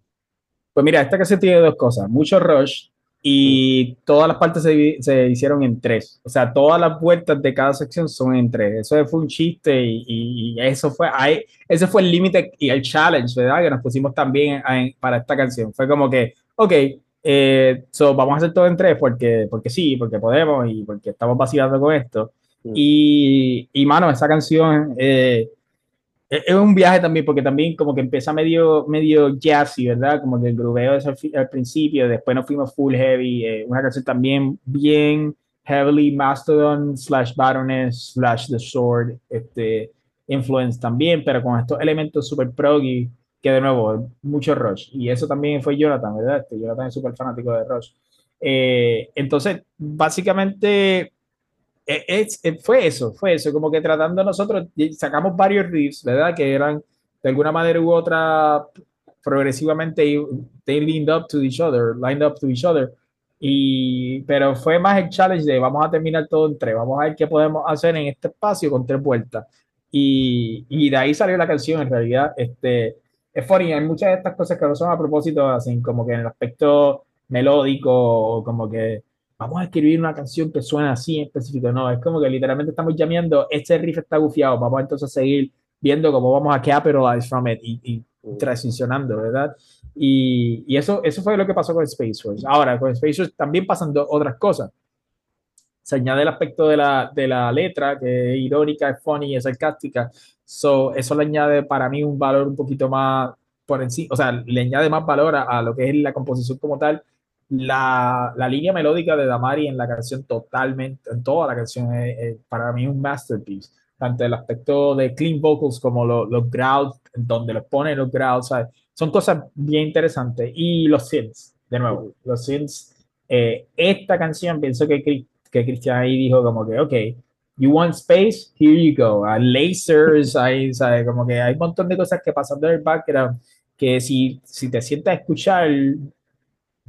Pues mira, esta canción tiene dos cosas, mucho rush y todas las partes se, se, hicieron en tres. O sea, todas las vueltas de cada sección son en tres. Eso fue un chiste y, y, eso fue, ahí, ese fue el límite y el challenge, ¿verdad? Que nos pusimos también para esta canción. Fue como que, ok, eh, so vamos a hacer todo en tres porque, porque sí, porque podemos y porque estamos vacilando con esto. Y, y, mano, esa canción... Eh, es un viaje también, porque también como que empieza medio, medio jazzy, ¿verdad? Como que el grubeo es al, principio, después nos fuimos full heavy, eh, una canción también bien heavily Mastodon slash Baroness slash The Sword, este, influence también, pero con estos elementos super proggy, que de nuevo, mucho Rush. Y eso también fue Jonathan, ¿verdad? Este, Jonathan es súper fanático de Rush. Eh, entonces, básicamente e, es, e, fue eso, fue eso, como que tratando nosotros, sacamos varios riffs, ¿verdad? Que eran de alguna manera u otra progresivamente, they leaned up to each other, lined up to each other. Y, pero fue más el challenge de vamos a terminar todo en tres, vamos a ver qué podemos hacer en este espacio con tres vueltas. Y, y de ahí salió la canción en realidad. Este, es funny, hay muchas de estas cosas que no son a propósito, así como que en el aspecto melódico, como que vamos a escribir una canción que suena así en específico. No, es como que literalmente estamos llameando, este riff está gufiado, vamos entonces a seguir viendo cómo vamos a capitalize from it y, y transicionando, ¿verdad? Y, y, eso, eso fue lo que pasó con Space Force. Ahora, con Space Force también pasan otras cosas. Se añade el aspecto de la, de la letra, que es irónica, es funny, es sarcástica. So, eso le añade para mí un valor un poquito más por encima, o sea, le añade más valor a, a lo que es la composición como tal la, la, línea melódica de Damari en la canción totalmente, en toda la canción, es, para mí un masterpiece. Tanto el aspecto de clean vocals como los, los growls, donde los pone los growls, son cosas bien interesantes. Y los synths, de nuevo, los synths. Eh, esta canción, pienso que, que Cristian ahí dijo como que, ok, you want space, here you go. Hay lasers, hay, ¿sabes? Como que hay un montón de cosas que pasan en el background que si, si te sientas a escuchar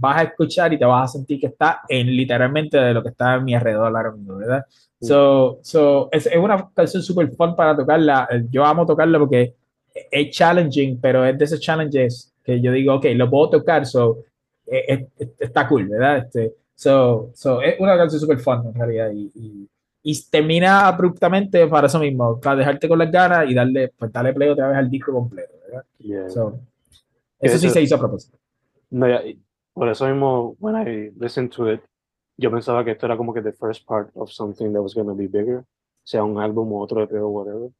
vas a escuchar y te vas a sentir que está en literalmente de lo que está a mi alrededor ahora mismo, ¿verdad? So, so es, es, una canción súper fun para tocarla. Yo amo tocarla porque es challenging, pero es de esos challenges que yo digo, ok, lo puedo tocar, so, es, está cool, ¿verdad? Este, so, so, es una canción súper fun en realidad y, y, y, termina abruptamente para eso mismo, para dejarte con las ganas y darle, pues, darle play otra vez al disco completo, ¿verdad? Yeah. So, eso sí se hizo a propósito. No, ya, por eso mismo, when I listened to it, yo pensaba que esto era como que the first part of something that was going to be bigger, sea un álbum o otro EP o whatever.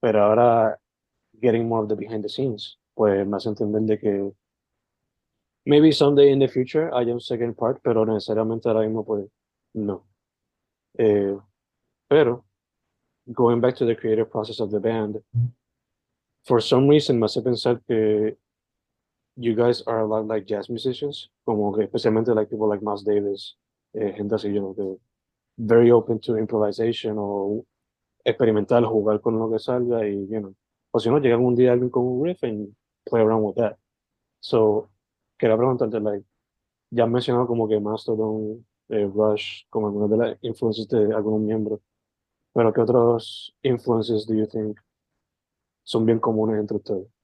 Pero ahora, getting more of the behind the scenes, pues me que maybe someday in the future haya un second part, pero necesariamente ahora mismo pues no. Eh, pero, going back to the creative process of the band, for some reason me hace pensar que you guys are a lot like jazz musicians, como que especialmente like people like Miles Davis, eh, gente así, you know, que very open to improvisation o experimentar, jugar con lo que salga y, you know, o si no, llega un día alguien con un riff and play around with that. So, quería preguntarte, like, ya has mencionado como que Mastodon, eh, Rush, como algunas de las influencias de algunos miembros, pero ¿qué otros influences do you think son bien comunes entre ustedes?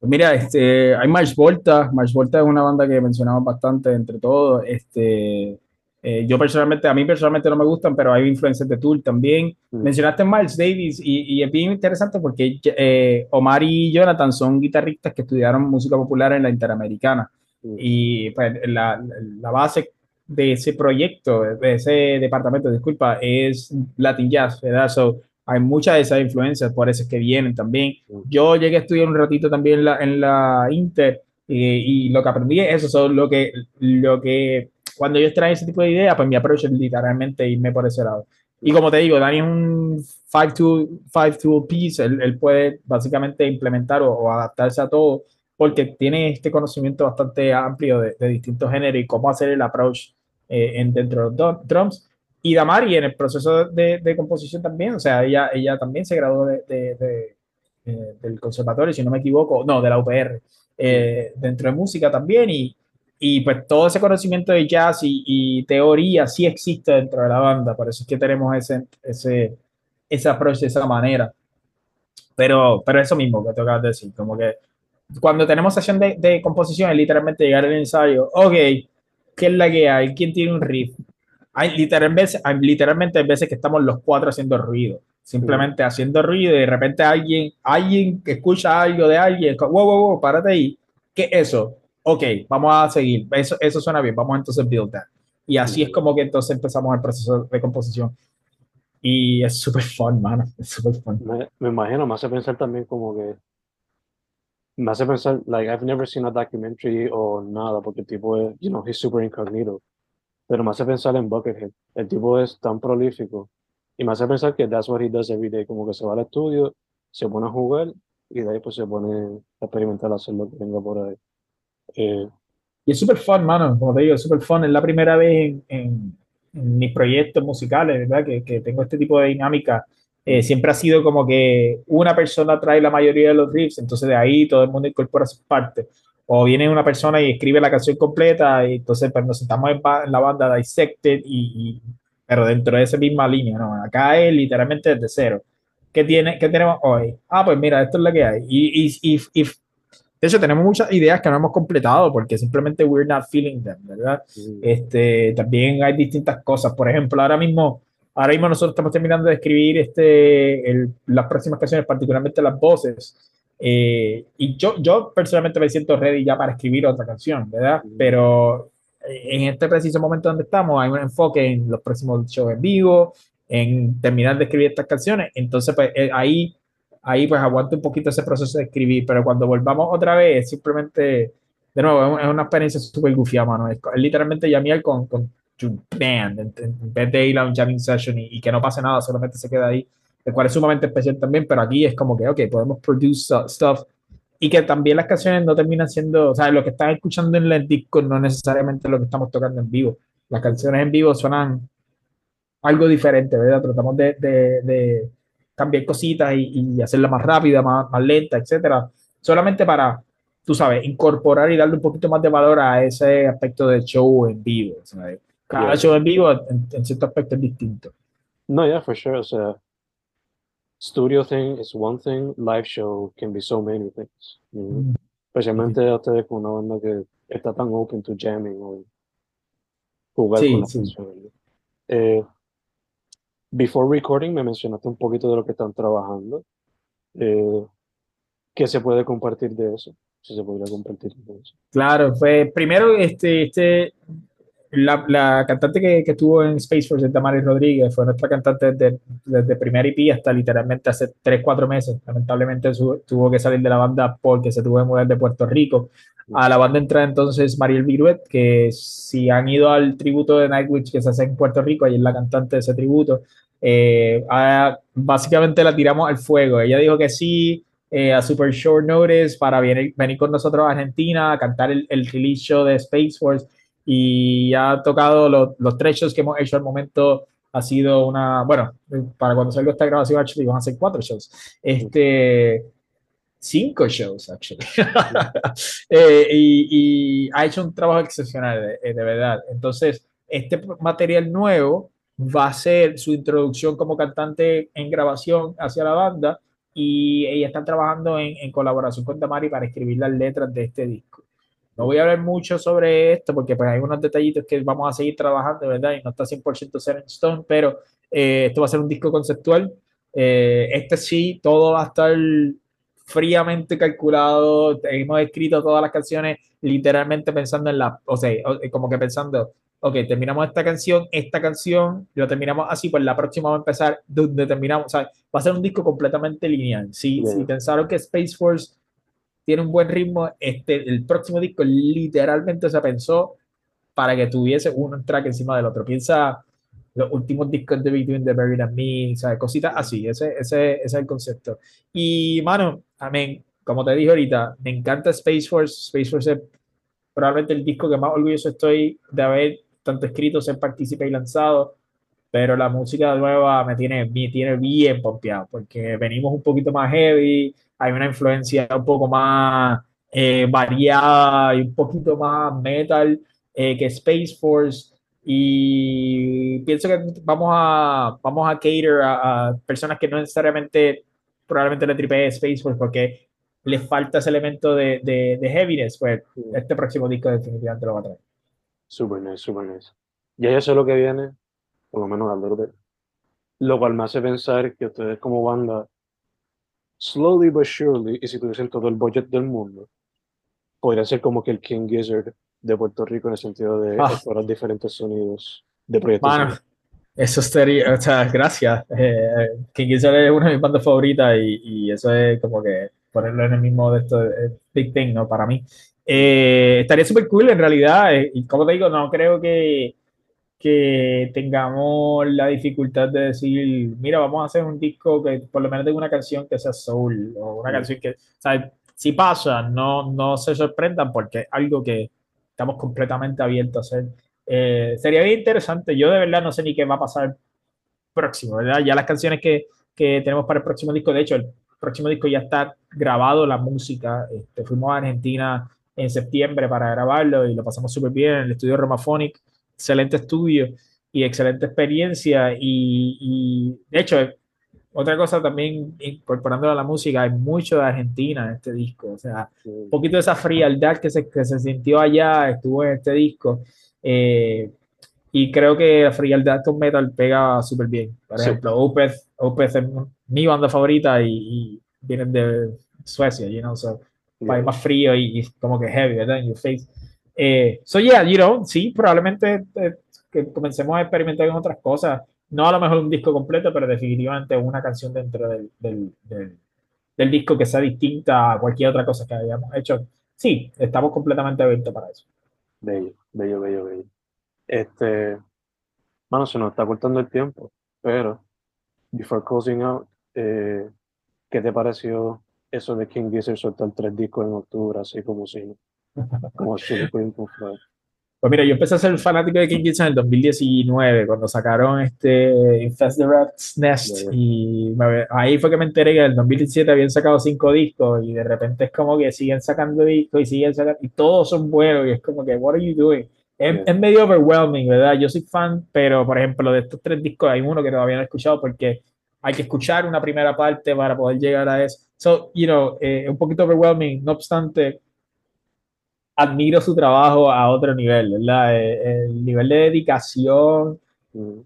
Pues mira, este, hay March Volta. March Volta es una banda que mencionamos bastante entre todos. Este, eh, yo personalmente, a mí personalmente no me gustan, pero hay influencias de Tool también. Mm. Mencionaste Miles Davis y, y, es bien interesante porque eh, Omar y Jonathan son guitarristas que estudiaron música popular en la Interamericana. Mm. Y pues, la, la, base de ese proyecto, de ese departamento, disculpa, es Latin Jazz, ¿verdad? So, hay muchas de esas influencias, por eso es que vienen también. Yo llegué a estudiar un ratito también en la, en la Inter y lo que aprendí es eso, son lo que, lo que cuando yo traen ese tipo de ideas, pues mi approach es literalmente irme por ese lado. Y como te digo, Dani es un five tool, five tool piece, él, él puede básicamente implementar o, o, adaptarse a todo porque tiene este conocimiento bastante amplio de, de distintos géneros y cómo hacer el approach eh, en, dentro de los drums y Damari en el proceso de, de, composición también, o sea, ella, ella también se graduó de, de, eh, del conservatorio, si no me equivoco, no, de la UPR, eh, dentro de música también, y, y, pues todo ese conocimiento de jazz y, y, teoría sí existe dentro de la banda, por eso es que tenemos ese, ese, ese approach de esa manera. Pero, pero eso mismo que tocas decir, como que cuando tenemos sesión de, de composición es literalmente llegar al ensayo, ok, ¿qué es la que hay? ¿Quién tiene un riff? Hay, literalmente, hay literalmente veces que estamos los cuatro haciendo ruido, simplemente haciendo ruido y de repente alguien, alguien que escucha algo de alguien, wow, wow, wow, párate ahí, ¿qué es eso? Ok, vamos a seguir, eso, eso suena bien, vamos entonces a build that. Y así es como que entonces empezamos el proceso de composición. Y es súper fun, mano, es súper fun. Me, me, imagino, me hace pensar también como que, me hace pensar, like, I've never seen a documentary o nada, porque el tipo es, you know, he's super incognito pero me hace pensar en Buckethead. El tipo es tan prolífico y me hace pensar que that's what he does every day, como que se va al estudio, se pone a jugar y de ahí pues se pone a experimentar, a hacer lo que tenga por ahí. Eh, y es súper fun, mano, como te digo, es súper fun. Es la primera vez en, en, en mis proyectos musicales, ¿verdad? Que, que tengo este tipo de dinámica, eh, siempre ha sido como que una persona trae la mayoría de los riffs, entonces de ahí todo el mundo incorpora su parte. O viene una persona y escribe la canción completa, y entonces pues, nos sentamos en, la banda Dissected, y, pero dentro de esa misma línea, ¿no? Acá es literalmente desde cero. ¿Qué, tiene, ¿Qué tenemos hoy? Ah, pues mira, esto es lo que hay. Y, y, y, y de hecho, tenemos muchas ideas que no hemos completado porque simplemente we're not feeling them, ¿verdad? Este, también hay distintas cosas. Por ejemplo, ahora mismo, ahora mismo nosotros estamos terminando de escribir este, el, las próximas canciones, particularmente las voces. Eh, y yo, yo personalmente me siento ready ya para escribir otra canción, ¿verdad? Pero en este preciso momento donde estamos, hay un enfoque en los próximos shows en vivo, en terminar de escribir estas canciones. Entonces, pues eh, ahí ahí pues aguanto un poquito ese proceso de escribir, pero cuando volvamos otra vez, simplemente, de nuevo, es una experiencia súper gufia, mano. Es, literalmente llamear con, con band en, vez de ir a un jamming session y, que no pase nada, solamente se queda ahí, el cual es sumamente especial también, pero aquí es como que, ok, podemos produce stuff y que también las canciones no terminan siendo, o sea, lo que están escuchando en el disco no necesariamente lo que estamos tocando en vivo. Las canciones en vivo suenan algo diferente, ¿verdad? Tratamos de, de cambiar cositas y, hacerla más rápida, más, más lenta, etcétera, solamente para, tú sabes, incorporar y darle un poquito más de valor a ese aspecto de show en vivo. Cada show en vivo en, cierto aspecto es distinto. No, yeah, for sure. O sea, studio thing is one thing, live show can be so many things. Mm. Especialmente a ustedes con una banda que está tan open to jamming o jugar con la sí. Eh, before recording me mencionaste un poquito de lo que están trabajando. Eh, ¿Qué se puede compartir de eso? Si se podría compartir de eso. Claro, fue primero este, este la, la cantante que, que, estuvo en Space Force, Tamara Rodríguez, fue nuestra cantante desde, desde primer IP hasta literalmente hace 3, 4 meses. Lamentablemente tuvo que salir de la banda porque se tuvo que mudar de Puerto Rico. A la banda entra entonces Mariel Viruet, que si han ido al tributo de Nightwish que se hace en Puerto Rico, ahí es la cantante de ese tributo. Eh, básicamente la tiramos al fuego. Ella dijo que sí eh, a super short notice para venir, venir con nosotros a Argentina a cantar el, el release show de Space Force y ha tocado los, tres shows que hemos hecho al momento. Ha sido una, bueno, para cuando salga esta grabación, actually, van a ser cuatro shows. Este, cinco shows, actually. <laughs> Eh, y, ha hecho un trabajo excepcional, de, de verdad. Entonces, este material nuevo va a ser su introducción como cantante en grabación hacia la banda y ella está trabajando en, en colaboración con Damari para escribir las letras de este disco. No voy a hablar mucho sobre esto porque pues, hay unos detallitos que vamos a seguir trabajando, ¿verdad? Y no está 100% ser en stone, pero eh, esto va a ser un disco conceptual. Eh, este sí, todo va a estar fríamente calculado. Hemos escrito todas las canciones literalmente pensando en la, o sea, como que pensando, ok, terminamos esta canción, esta canción, lo terminamos así, pues la próxima va a empezar donde terminamos, o sea, va a ser un disco completamente lineal. Si, si pensaron que Space Force tiene un buen ritmo, este, el próximo disco literalmente se pensó para que tuviese un track encima del otro. Piensa los últimos discos de Between the Buried and Me, ¿sabes? cositas así, ese, ese, ese es el concepto. Y, mano, amén, como te dije ahorita, me encanta Space Force, Space Force es probablemente el disco que más orgulloso estoy de haber tanto escrito, ser partícipe y lanzado, pero la música nueva me tiene, me tiene bien pompeado, porque venimos un poquito más heavy, hay una influencia un poco más eh, variada y un poquito más metal eh, que Space Force, y pienso que vamos a, vamos a cater a, personas que no necesariamente probablemente le tripee Space Force, porque les falta ese elemento de, de, de heaviness, pues este próximo disco definitivamente lo va a traer. Super nice, super nice. Ya yo sé lo que viene, por lo menos al de Lo cual me hace pensar que ustedes como banda, slowly but surely, y si tuviesen todo el budget del mundo, podría ser como que el King Gizzard de Puerto Rico en el sentido de ah. explorar diferentes sonidos de proyectos. Bueno, eso sería, o sea, gracias. Eh, King Gizzard es una de mis bandas favoritas y, y, eso es como que ponerlo en el mismo de esto, es big thing, ¿no? Para mí. Eh, estaría súper cool en realidad. Eh, y como te digo, no creo que, que tengamos la dificultad de decir, mira, vamos a hacer un disco que por lo menos tenga una canción que sea soul o una canción que, o sea, si pasa, no, no se sorprendan porque es algo que estamos completamente abiertos a hacer. Eh, sería bien interesante. Yo de verdad no sé ni qué va a pasar próximo, ¿verdad? Ya las canciones que, que tenemos para el próximo disco, de hecho, el próximo disco ya está grabado, la música. Este, fuimos a Argentina en septiembre para grabarlo y lo pasamos súper bien en el estudio Romaphonic. Excelente estudio y excelente experiencia. Y, y de hecho, otra cosa también, incorporando a la música, hay mucho de Argentina en este disco. O sea, un poquito de esa frialdad que se, que se sintió allá estuvo en este disco. Eh, y creo que la frialdad con metal pega súper bien. Por ejemplo, Opeth, Opeth es mi banda favorita y, y vienen de Suecia, you know, so, yeah. más frío y, y, como que heavy, ¿verdad? En your face. Eh, so, yeah, you know, sí, probablemente eh, que comencemos a experimentar con otras cosas no a lo mejor un disco completo, pero definitivamente una canción dentro del, del, del, del, disco que sea distinta a cualquier otra cosa que hayamos hecho. Sí, estamos completamente abiertos para eso. Bello, bello, bello, bello. Este, bueno, se nos está cortando el tiempo, pero before closing out, eh, ¿qué te pareció eso de King Gizzard soltar tres discos en octubre, así como si, como Queen pues mira, yo empecé a ser fanático de King Gizzard en el 2019, cuando sacaron este Infest the Rat's Nest. Y me, ahí fue que me enteré que en el 2017 habían sacado cinco discos y de repente es como que siguen sacando discos y siguen sacando, y todos son buenos. Y es como que, ¿what are you doing? Es, es, medio overwhelming, ¿verdad? Yo soy fan, pero por ejemplo, de estos tres discos hay uno que todavía no he escuchado porque hay que escuchar una primera parte para poder llegar a eso. So, you know, eh, un poquito overwhelming. No obstante, admiro su trabajo a otro nivel, ¿verdad? Eh, el, nivel de dedicación, mm.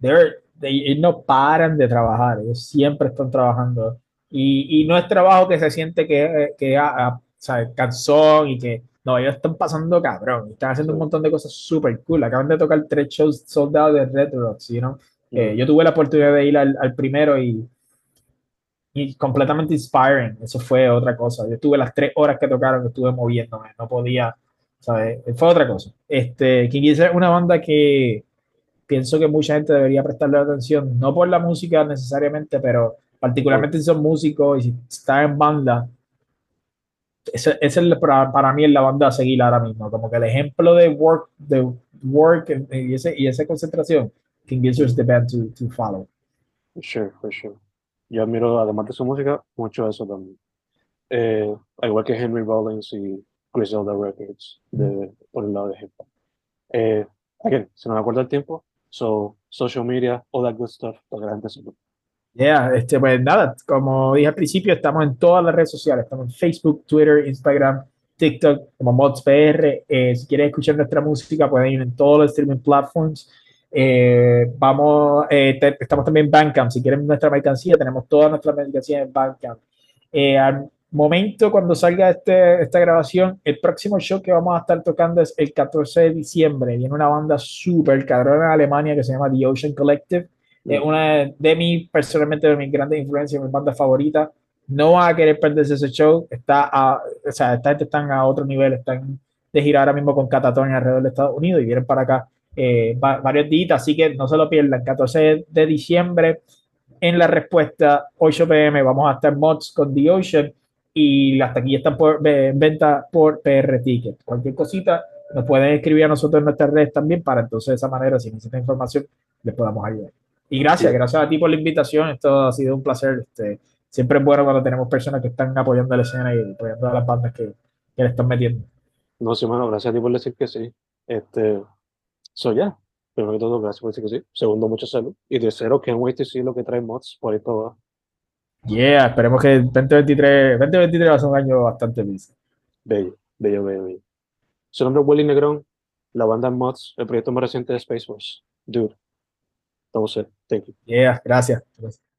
ellos no paran de trabajar, ellos siempre están trabajando. Y, y no es trabajo que se siente que, que a, a, ¿sabes? cansón y que, no, ellos están pasando cabrón, están haciendo un montón de cosas súper cool. Acaban de tocar tres shows soldados de Red Rocks, you know? eh, yo tuve la oportunidad de ir al, al primero y, y completamente inspiring. Eso fue otra cosa. Yo tuve las tres horas que tocaron, estuve moviéndome, no podía ¿sabes? Fue otra cosa. Este, King Gizzard es una banda que pienso que mucha gente debería prestarle atención, no por la música necesariamente, pero particularmente si son músicos y si están en banda. Ese, es para, para, mí es la banda a seguir ahora mismo, como que el ejemplo de work, de work y, ese, y esa concentración, King Gizzard es the band to, to follow. Sure, for sure. Yo admiro, además de su música, mucho eso también. Eh, igual que Henry Rollins y Griselda Records, de, por el lado de hip hop. Eh, again, se nos acuerda el tiempo, so social media, all that good stuff, para que la gente sepa. Yeah, este, pues nada, como dije al principio, estamos en todas las redes sociales, estamos en Facebook, Twitter, Instagram, TikTok, como ModsPR. Eh, si quieren escuchar nuestra música, pueden ir en todos los streaming platforms. Eh, vamos, eh, te, estamos también en Bandcamp. Si quieren nuestra mercancía, tenemos toda nuestra mercancía en Bandcamp. Eh, momento cuando salga este, esta grabación, el próximo show que vamos a estar tocando es el 14 de diciembre. Viene una banda súper cabrona en Alemania que se llama The Ocean Collective. Es una de, mí, personalmente, de mis grandes influencias, mi banda favorita. No va a querer perderse ese show. Está a, o sea, esta gente están a otro nivel, están de gira ahora mismo con Catatonia alrededor de Estados Unidos y vienen para acá eh, varios días, así que no se lo pierdan. 14 de diciembre en la respuesta 8 pm vamos a estar mods con The Ocean y las taquillas están por, en venta por PR Ticket. Cualquier cosita nos pueden escribir a nosotros en nuestras redes también para entonces de esa manera, si necesitan información, les podamos ayudar. Y gracias, gracias a ti por la invitación. Esto ha sido un placer. Este, siempre es bueno cuando tenemos personas que están apoyando la escena y apoyando a las bandas que, que le están metiendo. No, sí, mano, gracias a ti por decir que sí. Este, soy ya. Primero que todo, gracias por decir que sí. Segundo, mucha salud. Y tercero, que wait to see lo que trae mods por ahí todo. Yeah, esperemos que 2023, 2023 va a ser un año bastante feliz. Bello, bello, bello, bello. Su nombre es Willy Negrón, la banda Mods, el proyecto más reciente de Space Force. Dude, estamos set. Thank you. Yeah, gracias. gracias.